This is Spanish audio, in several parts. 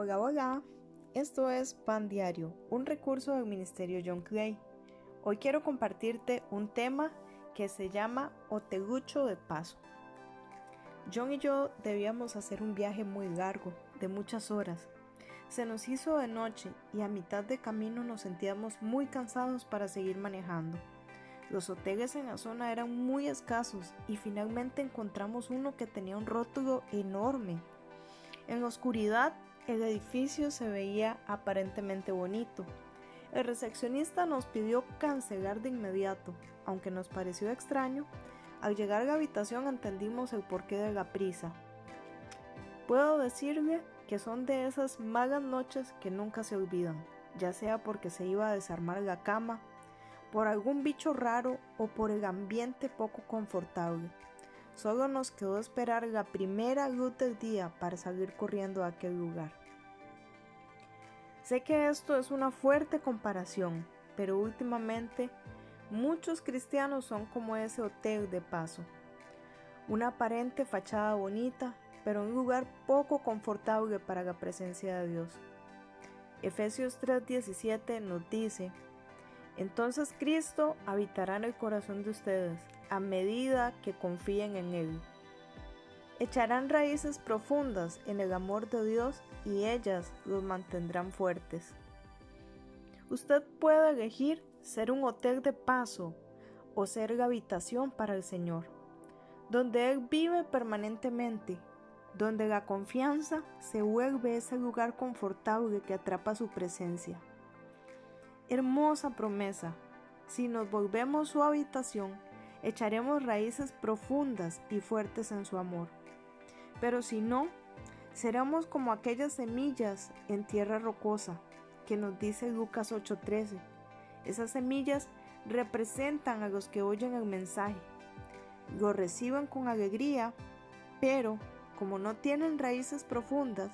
Hola, hola. Esto es Pan Diario, un recurso del Ministerio John Clay. Hoy quiero compartirte un tema que se llama Otegucho de Paso. John y yo debíamos hacer un viaje muy largo, de muchas horas. Se nos hizo de noche y a mitad de camino nos sentíamos muy cansados para seguir manejando. Los hoteles en la zona eran muy escasos y finalmente encontramos uno que tenía un rótulo enorme. En la oscuridad el edificio se veía aparentemente bonito. El recepcionista nos pidió cancelar de inmediato, aunque nos pareció extraño. Al llegar a la habitación entendimos el porqué de la prisa. Puedo decirle que son de esas malas noches que nunca se olvidan, ya sea porque se iba a desarmar la cama, por algún bicho raro o por el ambiente poco confortable. Solo nos quedó esperar la primera luz del día para salir corriendo a aquel lugar. Sé que esto es una fuerte comparación, pero últimamente muchos cristianos son como ese hotel de paso. Una aparente fachada bonita, pero un lugar poco confortable para la presencia de Dios. Efesios 3:17 nos dice, entonces Cristo habitará en el corazón de ustedes a medida que confíen en Él. Echarán raíces profundas en el amor de Dios y ellas los mantendrán fuertes. Usted puede elegir ser un hotel de paso o ser la habitación para el Señor, donde Él vive permanentemente, donde la confianza se vuelve ese lugar confortable que atrapa su presencia. Hermosa promesa. Si nos volvemos su habitación, echaremos raíces profundas y fuertes en su amor. Pero si no, seremos como aquellas semillas en tierra rocosa que nos dice Lucas 8:13. Esas semillas representan a los que oyen el mensaje, lo reciben con alegría, pero como no tienen raíces profundas,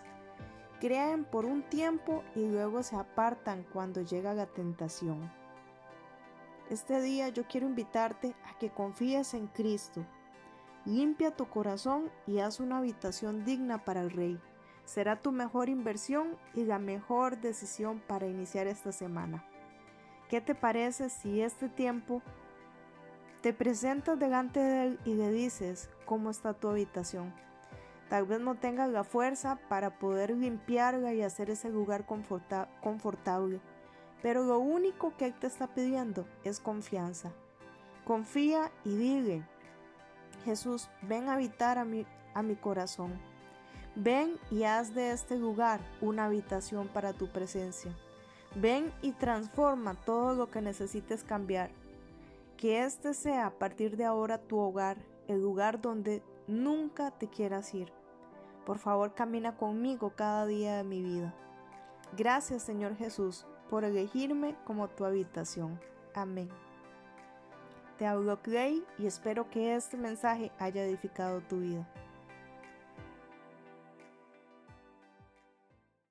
Creen por un tiempo y luego se apartan cuando llega la tentación. Este día yo quiero invitarte a que confíes en Cristo. Limpia tu corazón y haz una habitación digna para el Rey. Será tu mejor inversión y la mejor decisión para iniciar esta semana. ¿Qué te parece si este tiempo te presentas delante de Él y le dices cómo está tu habitación? Tal vez no tengas la fuerza para poder limpiarla y hacer ese lugar confortable, pero lo único que Él te está pidiendo es confianza. Confía y dile, Jesús, ven a habitar a mi, a mi corazón. Ven y haz de este lugar una habitación para tu presencia. Ven y transforma todo lo que necesites cambiar. Que este sea a partir de ahora tu hogar, el lugar donde nunca te quieras ir. Por favor, camina conmigo cada día de mi vida. Gracias, Señor Jesús, por elegirme como tu habitación. Amén. Te hablo Clay y espero que este mensaje haya edificado tu vida.